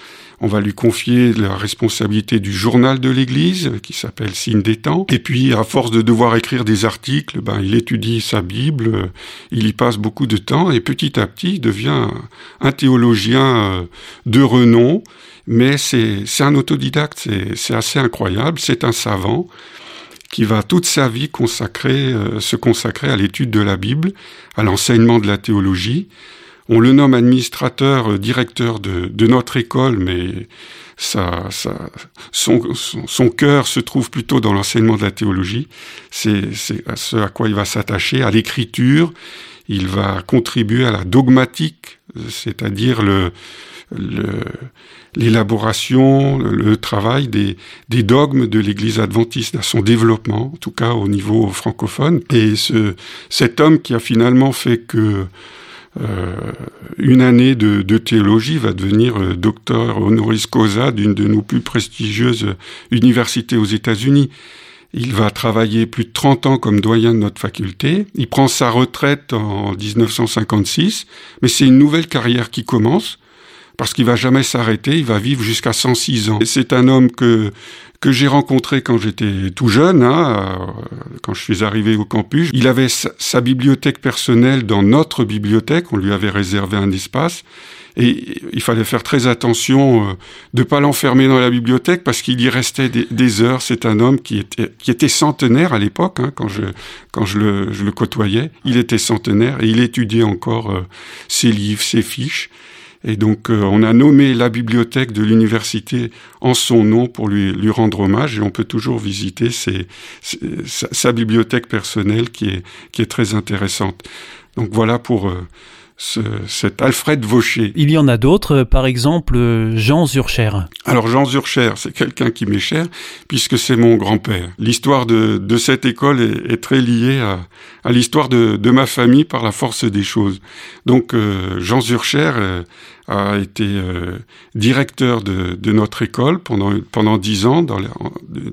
on va lui confier la responsabilité du journal de l'Église qui s'appelle Signe des temps. Et puis à force de devoir écrire des articles, ben il étudie sa Bible, il y passe beaucoup de temps et petit à petit il devient un théologien euh, de renom. Mais c'est un autodidacte, c'est assez incroyable, c'est un savant qui va toute sa vie consacrer, euh, se consacrer à l'étude de la Bible, à l'enseignement de la théologie. On le nomme administrateur, euh, directeur de, de, notre école, mais ça, ça, son, son, cœur se trouve plutôt dans l'enseignement de la théologie. C'est ce à quoi il va s'attacher, à l'écriture. Il va contribuer à la dogmatique, c'est-à-dire le, l'élaboration, le, travail des, des, dogmes de l'Église adventiste, à son développement, en tout cas au niveau francophone. Et ce, cet homme qui a finalement fait que une année de, de, théologie va devenir euh, docteur honoris causa d'une de nos plus prestigieuses universités aux États-Unis. Il va travailler plus de 30 ans comme doyen de notre faculté. Il prend sa retraite en 1956, mais c'est une nouvelle carrière qui commence parce qu'il va jamais s'arrêter, il va vivre jusqu'à 106 ans. C'est un homme que que j'ai rencontré quand j'étais tout jeune, hein, euh, quand je suis arrivé au campus. Il avait sa, bibliothèque personnelle dans notre bibliothèque, on lui avait réservé un espace. Et il fallait faire très attention euh, de pas l'enfermer dans la bibliothèque parce qu'il y restait des, heures. C'est un homme qui était, qui était centenaire à l'époque, hein, quand, je, quand je, le, je le côtoyais. Il était centenaire et il étudiait encore euh, ses livres, ses fiches. Et donc, euh, on a nommé la bibliothèque de l'université en son nom pour lui, lui rendre hommage. Et on peut toujours visiter sa, bibliothèque personnelle qui est, qui est très intéressante. Donc voilà pour euh, ce, cet Alfred Vaucher. Il y en a d'autres, par exemple Jean Zurcher. Alors Jean Zurcher, c'est quelqu'un qui m'est cher, puisque c'est mon grand-père. L'histoire de, de, cette école est, est très liée à, à l'histoire de, de, ma famille par la force des choses. Donc euh, Jean Zurcher euh, a été euh, directeur de, de, notre école pendant pendant dix ans, dans les,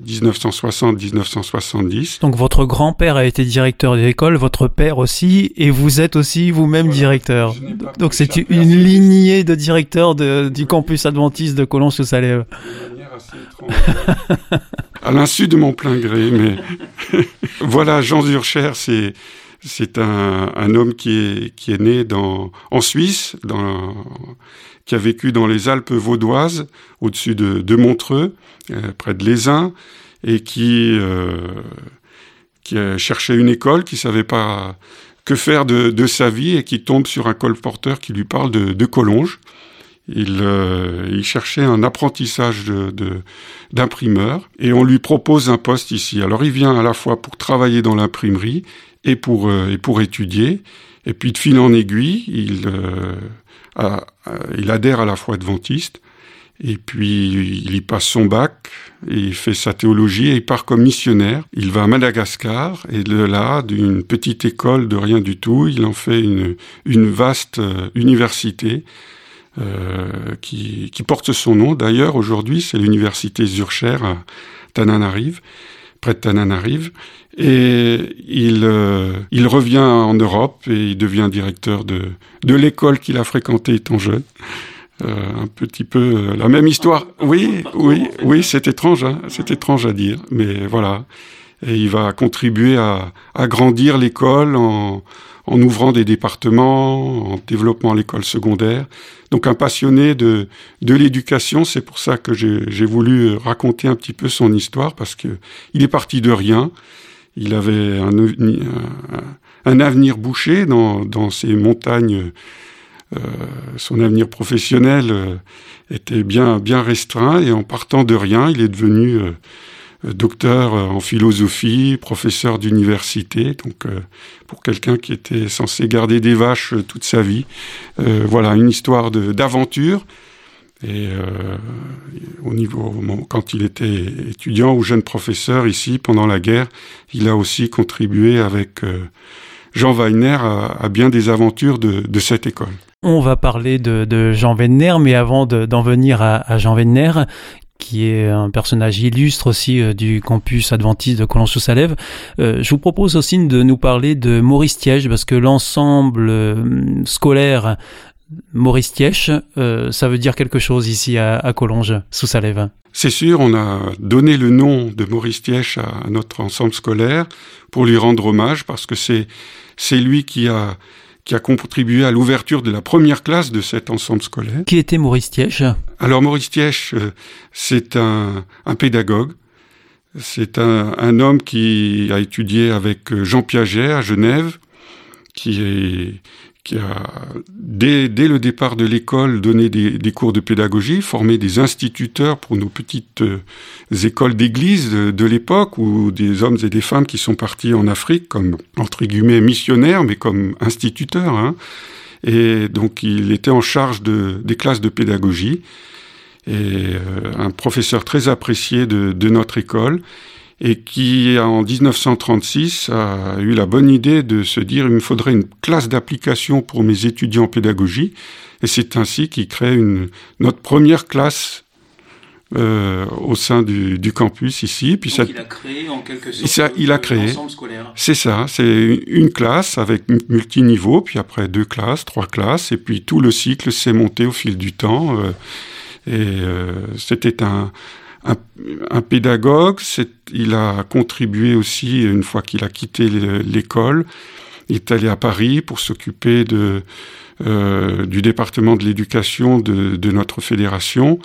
1960-1970. Donc votre grand-père a été directeur de l'école, votre père aussi, et vous êtes aussi vous-même directeur. Donc c'est une lignée de directeurs de, du campus adventiste de colons sous salève à l'insu de mon plein gré, mais voilà, Jean Zurcher, c'est c'est un, un, homme qui est, qui est né dans, en Suisse, dans, qui a vécu dans les Alpes vaudoises, au-dessus de, de, Montreux, euh, près de Lézin, et qui, euh, qui une école, qui savait pas que faire de, de, sa vie, et qui tombe sur un colporteur qui lui parle de, de. Il, euh, il, cherchait un apprentissage d'imprimeur de, et on lui propose un poste ici. Alors il vient à la fois pour travailler dans l'imprimerie et pour, euh, et pour étudier. Et puis de fil en aiguille, il, euh, il adhère à la foi adventiste. Et puis il y passe son bac, et il fait sa théologie et il part comme missionnaire. Il va à Madagascar et de là, d'une petite école de rien du tout, il en fait une, une vaste euh, université euh, qui, qui, porte son nom. D'ailleurs, aujourd'hui, c'est l'université Zurcher à Tananarive, près de Tananarive. Et il, euh, il revient en Europe et il devient directeur de, de l'école qu'il a fréquentée étant jeune. Euh, un petit peu euh, la même histoire. Oui, oui, oui, c'est étrange, hein, c'est étrange à dire, mais voilà. Et il va contribuer à, à grandir l'école en, en ouvrant des départements, en développant l'école secondaire. Donc un passionné de, de l'éducation, c'est pour ça que j'ai voulu raconter un petit peu son histoire, parce que il est parti de rien. Il avait un, un avenir bouché dans, dans ces montagnes. Euh, son avenir professionnel euh, était bien, bien restreint et en partant de rien, il est devenu euh, docteur en philosophie, professeur d'université, donc pour quelqu'un qui était censé garder des vaches toute sa vie. voilà, une histoire d'aventure. Et euh, au niveau, quand il était étudiant ou jeune professeur ici pendant la guerre, il a aussi contribué avec euh, Jean Weiner à, bien des aventures de, cette école. On va parler de, Jean Weiner, mais avant d'en venir à, Jean Weiner, qui est un personnage illustre aussi euh, du campus adventiste de Collonges-sous-Salève. Euh, je vous propose aussi de nous parler de Maurice Thiège, parce que l'ensemble scolaire Maurice Thiège, ça veut dire quelque chose ici à, à Collonges-sous-Salève. C'est sûr, on a donné le nom de Maurice Thiège à notre ensemble scolaire pour lui rendre hommage, parce que c'est c'est lui qui a qui a contribué à l'ouverture de la première classe de cet ensemble scolaire. Qui était Maurice Thiège Alors Maurice euh, c'est un, un, pédagogue. C'est un, un, homme qui a étudié avec euh, Jean Piaget à Genève, qui est qui a, dès, dès le départ de l'école, donné des, cours de pédagogie, formé des instituteurs pour nos petites euh, écoles d'église de, de l'époque, ou des hommes et des femmes qui sont partis en Afrique comme, entre guillemets, missionnaires, mais comme instituteurs. Hein. Et donc, il était en charge de, des classes de pédagogie, et euh, un professeur très apprécié de, de notre école et qui, en 1936, a eu la bonne idée de se dire il me faudrait une classe d'application pour mes étudiants en pédagogie, et c'est ainsi qu'il crée une, notre première classe euh, au sein du, du, campus ici. Puis Donc ça, il a créé en quelque sorte ça, il a créé. C'est ça, c'est une classe avec multiniveau, puis après deux classes, trois classes, et puis tout le cycle s'est monté au fil du temps. Euh, et euh, c'était un, un, pédagogue, il a contribué aussi, une fois qu'il a quitté l'école, il est allé à Paris pour s'occuper euh, du département de l'éducation de, notre fédération.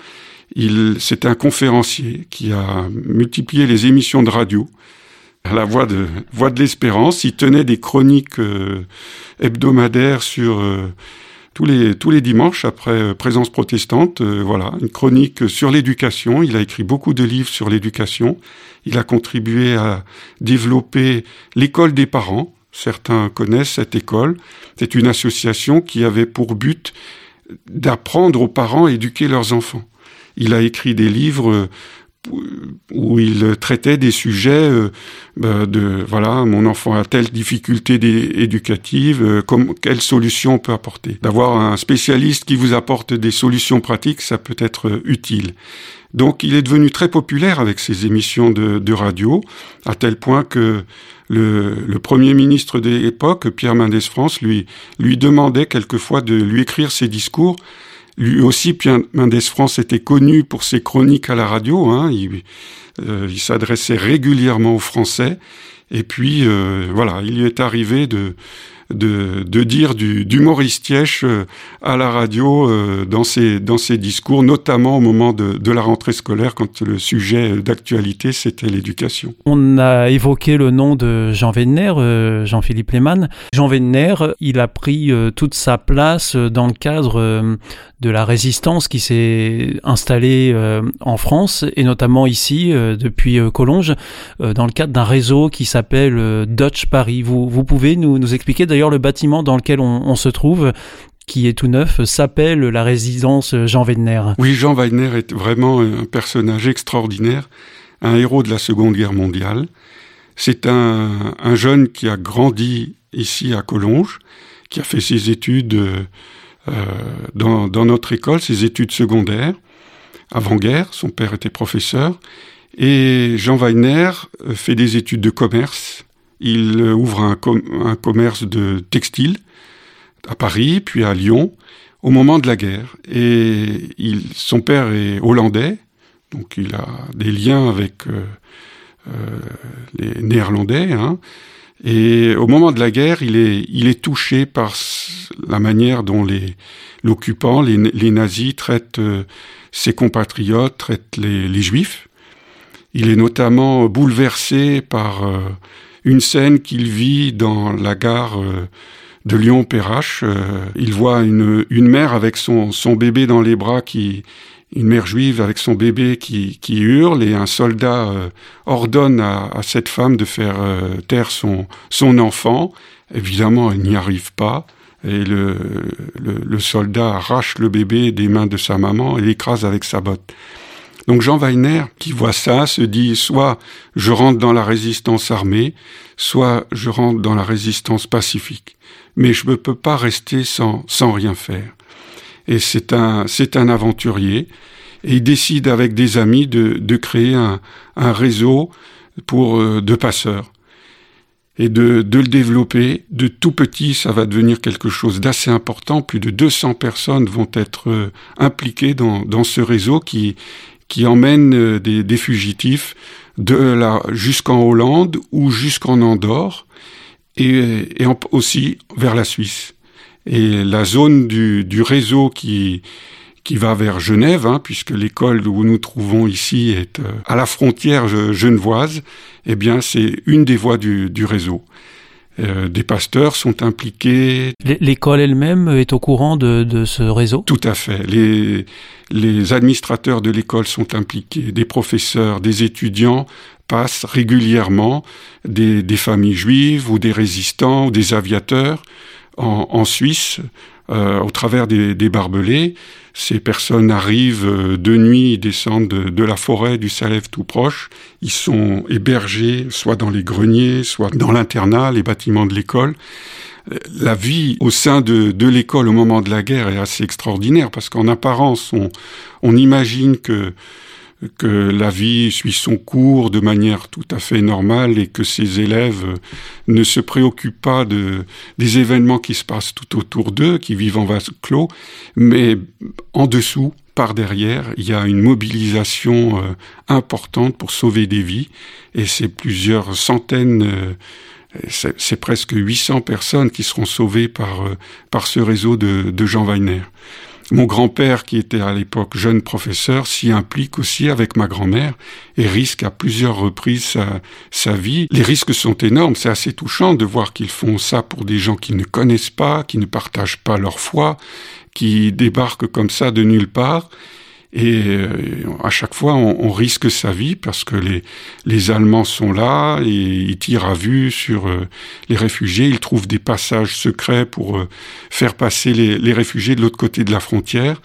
C'était un conférencier qui a multiplié les émissions de radio à la voix de, voix de l'espérance. Il tenait des chroniques euh, hebdomadaires sur... Euh, tous les, tous les dimanches après euh, Présence protestante, euh, voilà, une chronique sur l'éducation. Il a écrit beaucoup de livres sur l'éducation. Il a contribué à développer l'école des parents. Certains connaissent cette école. C'est une association qui avait pour but d'apprendre aux parents à éduquer leurs enfants. Il a écrit des livres où il traitait des sujets euh, bah, de voilà mon enfant a telle difficulté éducative euh, comme quelle solution on peut apporter. D'avoir un spécialiste qui vous apporte des solutions pratiques ça peut être euh, utile. Donc il est devenu très populaire avec ses émissions de, de radio à tel point que le, le premier ministre de l'époque Pierre Mendès France lui lui demandait quelquefois de lui écrire ses discours lui aussi, Pierre Mendès France était connu pour ses chroniques à la radio. Hein. Il, euh, il s'adressait régulièrement aux Français. Et puis, euh, voilà, il lui est arrivé de, de, de dire du, du Maurice euh, à la radio euh, dans, ses, dans ses discours, notamment au moment de, de la rentrée scolaire, quand le sujet d'actualité, c'était l'éducation. On a évoqué le nom de Jean Wenner, euh, Jean-Philippe Lehmann. Jean Wenner, il a pris toute sa place dans le cadre de la résistance qui s'est installée en France, et notamment ici, depuis Collonges, dans le cadre d'un réseau qui s'appelle Dutch Paris. Vous, pouvez nous, expliquer D'ailleurs, le bâtiment dans lequel on, se trouve, qui est tout neuf, s'appelle la résidence Jean Weidner. Oui, Jean Weidner est vraiment un personnage extraordinaire, un héros de la Seconde Guerre mondiale. C'est un, un jeune qui a grandi ici à Collonges, qui a fait ses études euh, dans, dans notre école, ses études secondaires, avant-guerre. Son père était professeur. Et Jean Weiner fait des études de commerce il ouvre un, un commerce de textile à Paris, puis à Lyon, au moment de la guerre. Et il, son père est hollandais, donc il a des liens avec euh, euh, les Néerlandais. Hein. Et au moment de la guerre, il est, il est touché par la manière dont les l'occupant, les, nazis traitent euh, ses compatriotes, traitent les, juifs. Il est notamment bouleversé par euh, une scène qu'il vit dans la gare euh, de Lyon-Perrache. Il voit une, une mère avec son, son bébé dans les bras qui une mère juive avec son bébé qui, qui hurle et un soldat euh, ordonne à, à, cette femme de faire taire son, son enfant. Évidemment, elle n'y arrive pas. Et le, le, le, soldat arrache le bébé des mains de sa maman et l'écrase avec sa botte. Donc Jean Weiner, qui voit ça, se dit soit je rentre dans la résistance armée, soit je rentre dans la résistance pacifique. Mais je ne peux pas rester sans, sans rien faire. Et c'est un, c'est un aventurier. et il décide avec des amis de, de créer un, un réseau pour euh, de passeurs et de, de, le développer. De tout petit, ça va devenir quelque chose d'assez important. Plus de 200 personnes vont être euh, impliquées dans, dans ce réseau qui, qui emmène euh, des, des fugitifs de la jusqu'en Hollande ou jusqu'en Andorre et, et aussi vers la Suisse. Et la zone du, du réseau qui, qui va vers Genève, hein, puisque l'école où nous trouvons ici est euh, à la frontière genevoise, eh bien c'est une des voies du, du réseau. Euh, des pasteurs sont impliqués. L'école elle-même est au courant de, de, ce réseau? Tout à fait. Les, les administrateurs de l'école sont impliqués, des professeurs, des étudiants passent régulièrement des, des familles juives ou des résistants ou des aviateurs en, en Suisse euh, au travers des, des, barbelés. Ces personnes arrivent euh, de nuit, ils descendent de, de, la forêt du Salève tout proche. Ils sont hébergés soit dans les greniers, soit dans l'internat, les bâtiments de l'école. La vie au sein de, de l'école au moment de la guerre est assez extraordinaire parce qu'en apparence, on, on imagine que que la vie suit son cours de manière tout à fait normale et que ses élèves ne se préoccupent pas de, des événements qui se passent tout autour d'eux, qui vivent en vase clos, mais en dessous, par derrière, il y a une mobilisation euh, importante pour sauver des vies et c'est plusieurs centaines euh, c'est presque 800 personnes qui seront sauvées par, euh, par ce réseau de, de Jean Weiner. Mon grand-père, qui était à l'époque jeune professeur, s'y implique aussi avec ma grand-mère et risque à plusieurs reprises sa, vie. Les risques sont énormes, c'est assez touchant de voir qu'ils font ça pour des gens qui ne connaissent pas, qui ne partagent pas leur foi, qui débarquent comme ça de nulle part et euh, à chaque fois, on, risque sa vie parce que les, les Allemands sont là et ils tirent à vue sur euh, les réfugiés. Ils trouvent des passages secrets pour euh, faire passer les, les réfugiés de l'autre côté de la frontière.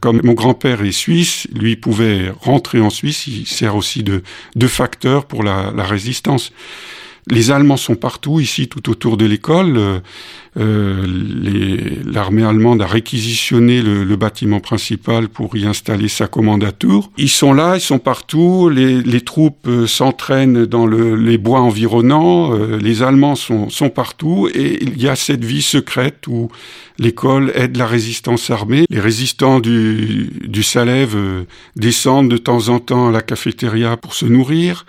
Comme mon grand-père est suisse, lui pouvait rentrer en Suisse. Il sert aussi de, de facteur pour la, la résistance. Les Allemands sont partout, ici, tout autour de l'école. Euh, euh L'armée allemande a réquisitionné le, le, bâtiment principal pour y installer sa tour. Ils sont là, ils sont partout. Les, les troupes euh, s'entraînent dans le, les bois environnants. Euh, les Allemands sont, sont, partout. Et il y a cette vie secrète où l'école aide la résistance armée. Les résistants du, du Salève euh, descendent de temps en temps à la cafétéria pour se nourrir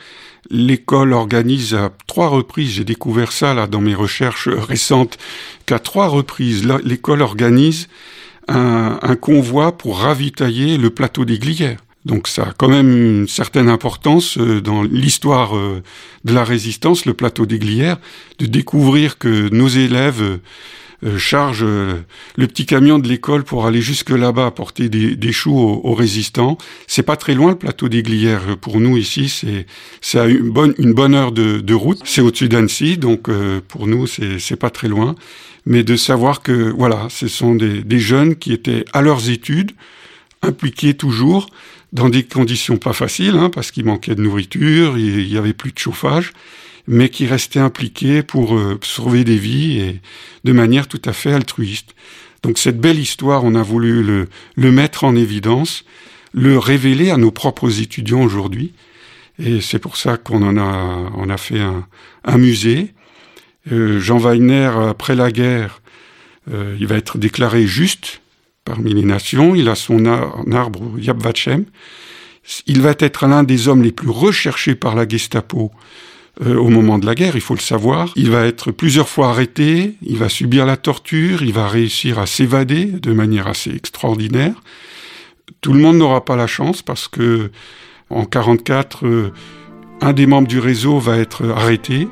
l'école organise à trois reprises, j'ai découvert ça là dans mes recherches récentes, qu'à trois reprises, l'école organise un, un, convoi pour ravitailler le plateau des Glières. Donc ça a quand même une certaine importance euh, dans l'histoire euh, de la résistance, le plateau des Glières, de découvrir que nos élèves charge euh, le petit camion de l'école pour aller jusque là-bas apporter des, des choux aux, aux, résistants. C'est pas très loin le plateau des Glières pour nous ici. C'est c'est à une bonne une bonne heure de, de route. C'est au-dessus d'Annecy, donc euh, pour nous c'est c'est pas très loin. Mais de savoir que voilà, ce sont des, des jeunes qui étaient à leurs études, impliqués toujours dans des conditions pas faciles, hein, parce qu'il manquait de nourriture, il y avait plus de chauffage mais qui restait impliqué pour euh, sauver des vies et de manière tout à fait altruiste. Donc cette belle histoire, on a voulu le, mettre en évidence, le révéler à nos propres étudiants aujourd'hui, et c'est pour ça qu'on en a, on a fait un, un musée. Euh, Jean Weiner, après la guerre, euh, il va être déclaré juste parmi les nations. Il a son arbre Yab Vachem. Il va être l'un des hommes les plus recherchés par la Gestapo euh, au moment de la guerre, il faut le savoir. Il va être plusieurs fois arrêté, il va subir la torture, il va réussir à s'évader de manière assez extraordinaire. Tout le monde n'aura pas la chance parce que en 44, euh, un des membres du réseau va être arrêté,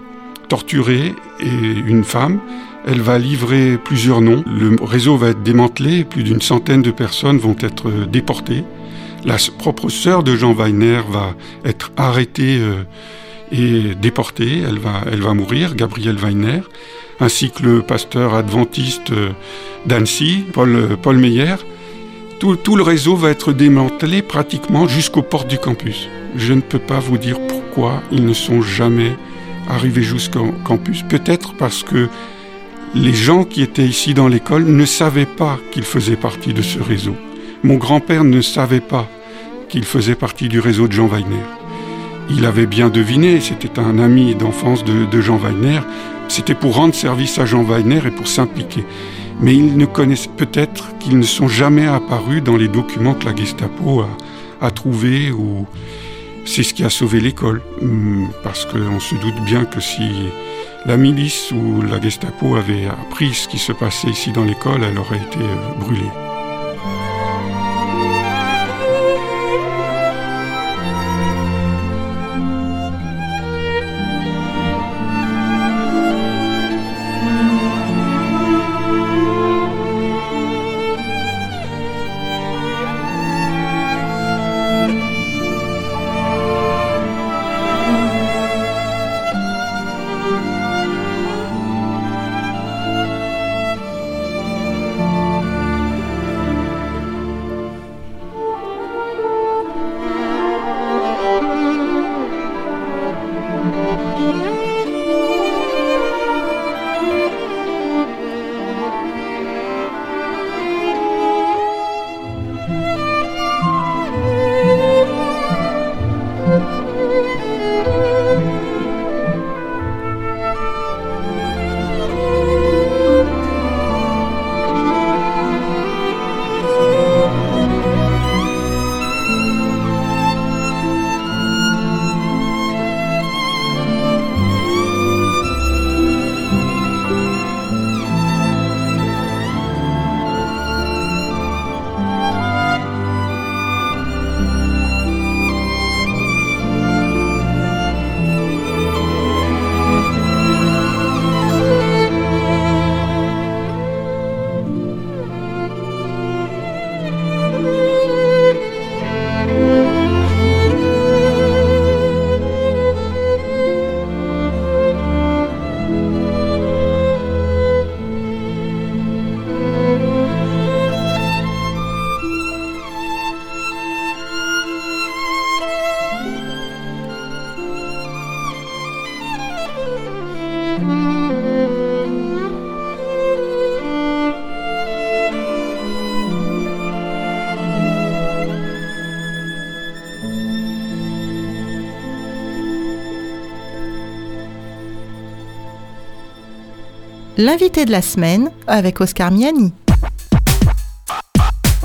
torturé, et une femme, elle va livrer plusieurs noms. Le réseau va être démantelé, plus d'une centaine de personnes vont être déportées. La propre sœur de Jean Weiner va être arrêtée. Est déportée, elle va, elle va mourir, Gabriel Weiner, ainsi que le pasteur adventiste euh, d'Annecy, Paul, euh, Paul Meyer. Tout, tout, le réseau va être démantelé pratiquement jusqu'aux portes du campus. Je ne peux pas vous dire pourquoi ils ne sont jamais arrivés jusqu'au campus. Peut-être parce que les gens qui étaient ici dans l'école ne savaient pas qu'ils faisaient partie de ce réseau. Mon grand-père ne savait pas qu'il faisait partie du réseau de Jean Weiner. Il avait bien deviné, c'était un ami d'enfance de, Jean Weiner, c'était pour rendre service à Jean Weiner et pour s'impliquer. Mais ils ne connaissent peut-être qu'ils ne sont jamais apparus dans les documents que la Gestapo a, a trouvés ou c'est ce qui a sauvé l'école. Hmm, parce qu'on se doute bien que si la milice ou la Gestapo avait appris ce qui se passait ici dans l'école, elle aurait été euh, brûlée. L'invité de la semaine avec Oscar Miani.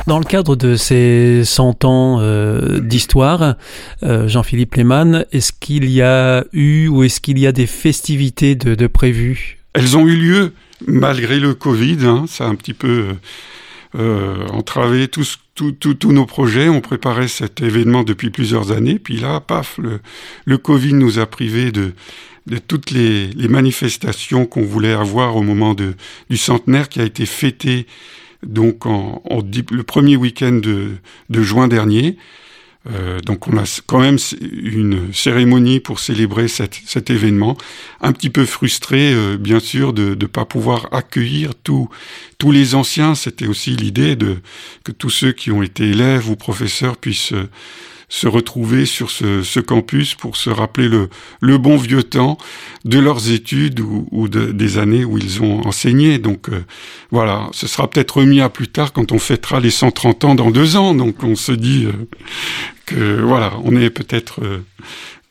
Dans le cadre de ces 100 ans euh, d'histoire, euh, Jean-Philippe Lehmann, est-ce qu'il y a eu ou est-ce qu'il y a des festivités de, prévues? Elles ont eu lieu malgré le Covid. Hein, ça a un petit peu euh, entravé tous, tous nos projets. On préparait cet événement depuis plusieurs années. Puis là, paf, le, le Covid nous a privés de, de toutes les, manifestations qu'on voulait avoir au moment de, du centenaire qui a été fêté donc en, le premier week-end de, de, juin dernier. Euh, donc on a quand même une cérémonie pour célébrer cet, cet événement. Un petit peu frustré, euh, bien sûr, de ne pas pouvoir accueillir tous tous les anciens. C'était aussi l'idée de que tous ceux qui ont été élèves ou professeurs puissent se retrouver sur ce, campus pour se rappeler le, bon vieux temps de leurs études ou, des années où ils ont enseigné. Donc euh, voilà, ce sera peut-être remis à plus tard quand on fêtera les 130 ans dans deux ans. Donc on se dit euh, que voilà, on est peut-être euh,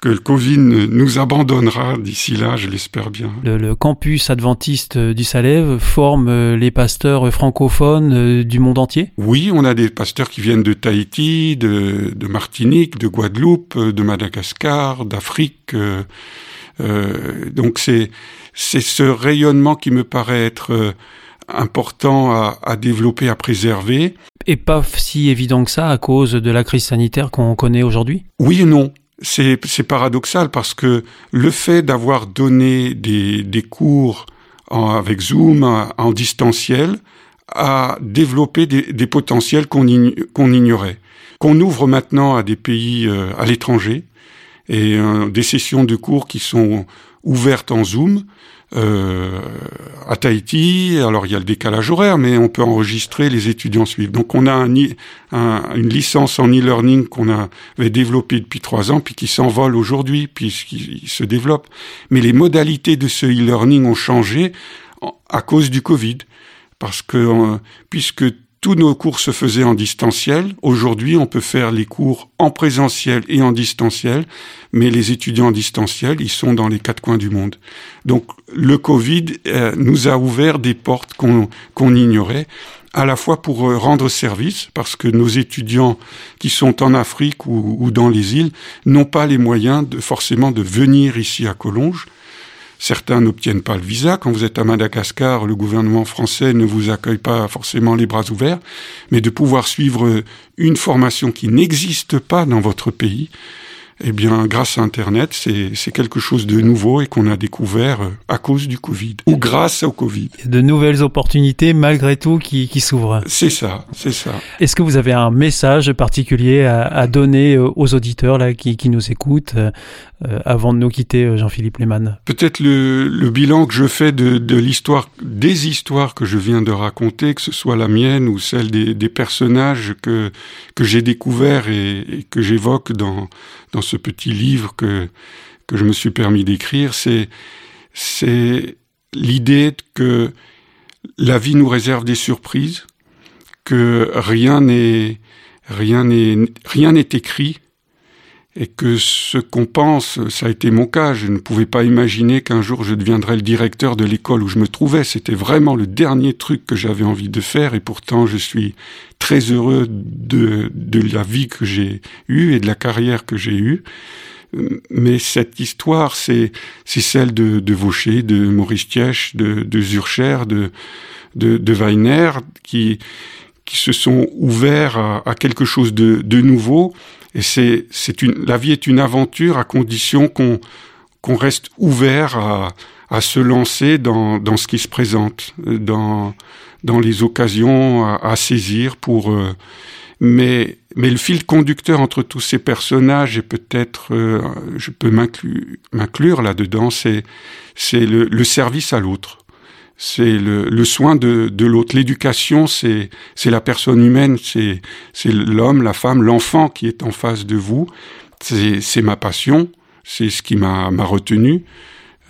que le Covid nous abandonnera d'ici là, je l'espère bien. Le, campus adventiste du Salève forme euh, les pasteurs francophones euh, du monde entier? Oui, on a des pasteurs qui viennent de Tahiti, de, Martinique, de Guadeloupe, de Madagascar, d'Afrique. Euh, donc c'est c'est ce rayonnement qui me paraît être important à, à, développer, à préserver. Et pas si évident que ça à cause de la crise sanitaire qu'on connaît aujourd'hui? Oui et non c'est paradoxal parce que le fait d'avoir donné des, cours avec Zoom en, distanciel a développé des, des potentiels qu'on ignorait, qu'on ouvre maintenant à des pays euh, à l'étranger. Et euh, des sessions de cours qui sont ouvertes en Zoom euh, à Tahiti. Alors il y a le décalage horaire, mais on peut enregistrer les étudiants suivent. Donc on a un, une licence en e-learning qu'on avait développée depuis trois ans, puis qui s'envole aujourd'hui, puisqu'il se développe. Mais les modalités de ce e-learning ont changé à cause du Covid, parce que euh, puisque tous nos cours se faisaient en distanciel. Aujourd'hui, on peut faire les cours en présentiel et en distanciel, mais les étudiants en distanciel, ils sont dans les quatre coins du monde. Donc, le Covid euh, nous a ouvert des portes qu'on ignorait à la fois pour euh, rendre service, parce que nos étudiants qui sont en Afrique ou, dans les îles n'ont pas les moyens forcément de venir ici à Collonges. Certains n'obtiennent pas le visa. Quand vous êtes à Madagascar, le gouvernement français ne vous accueille pas forcément les bras ouverts, mais de pouvoir suivre une formation qui n'existe pas dans votre pays, eh bien, grâce à Internet, c'est quelque chose de nouveau et qu'on a découvert euh, à cause du Covid ou grâce au Covid. De nouvelles opportunités malgré tout qui, qui s'ouvrent. C'est ça, c'est ça. Est-ce que vous avez un message particulier à, à donner euh, aux auditeurs là qui, qui nous écoutent euh, avant de nous quitter, Jean-Philippe Lehmann. Peut-être le, bilan que je fais de, l'histoire, des histoires que je viens de raconter, que ce soit la mienne ou celle des, des personnages que que j'ai découverts et, et que j'évoque dans dans ce petit livre que, que je me suis permis d'écrire, c'est, c'est l'idée que la vie nous réserve des surprises, que rien n'est, rien n'est, rien n'est écrit, et que ce qu'on pense, ça a été mon cas, je ne pouvais pas imaginer qu'un jour je deviendrais le directeur de l'école où je me trouvais, c'était vraiment le dernier truc que j'avais envie de faire, et pourtant je suis très heureux de, de la vie que j'ai eue et de la carrière que j'ai eue. Mais cette histoire, c'est celle de, de Vaucher, de Maurice Tièche, de, de Zurcher, de, de, de Weiner, qui, qui se sont ouverts à, à quelque chose de, de nouveau et c'est, c'est une, la vie est une aventure à condition qu'on, qu'on reste ouvert à, à se lancer dans, dans ce qui se présente, dans, dans les occasions à, à saisir pour, euh, mais, mais le fil conducteur entre tous ces personnages et peut-être, euh, je peux m'inclure, m'inclure là-dedans, c'est, c'est le, le service à l'autre c'est le, le, soin de, de l'autre. L'éducation, c'est la personne humaine, c'est l'homme, la femme, l'enfant qui est en face de vous. C'est ma passion, c'est ce qui m'a m'a retenu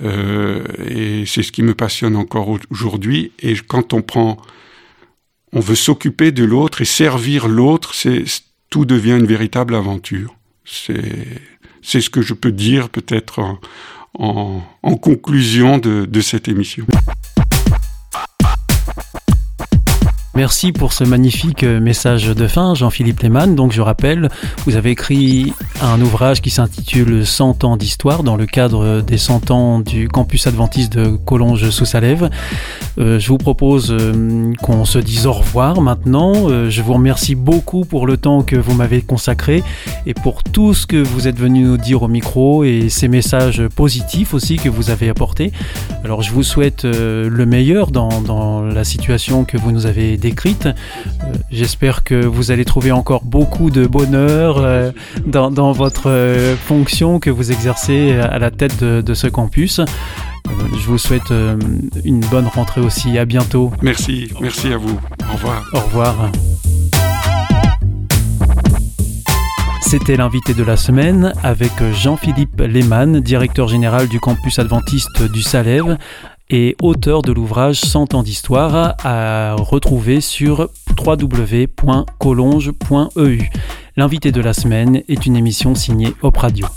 euh, et c'est ce qui me passionne encore aujourd'hui. Et quand on prend, on veut s'occuper de l'autre et servir l'autre, c'est tout devient une véritable aventure. C'est c'est ce que je peux dire peut-être en, en, en conclusion de, de cette émission. Merci pour ce magnifique euh, message de fin, Jean-Philippe Lehmann. Donc, je rappelle, vous avez écrit un ouvrage qui s'intitule 100 ans d'histoire dans le cadre des 100 ans du campus adventiste de Collonges sous Salève. Euh, je vous propose euh, qu'on se dise au revoir maintenant. Je vous remercie beaucoup pour le temps que vous m'avez consacré et pour tout ce que vous êtes venu nous dire au micro et ces messages positifs aussi que vous avez apportés. Alors, je vous souhaite le meilleur dans, dans la situation que vous nous avez décrite. Euh, j'espère que vous allez trouver encore beaucoup de bonheur euh, dans, dans, votre euh, fonction que vous exercez à la tête de, de ce campus. Je vous souhaite une bonne rentrée aussi. À bientôt. Merci, merci à vous. Au revoir. Au revoir. C'était l'invité de la semaine avec Jean-Philippe Lehmann, directeur général du campus adventiste du Salève, et auteur de l'ouvrage 100 ans d'histoire à retrouver sur www.collonge.eu. L'invité de la semaine est une émission signée Op Radio.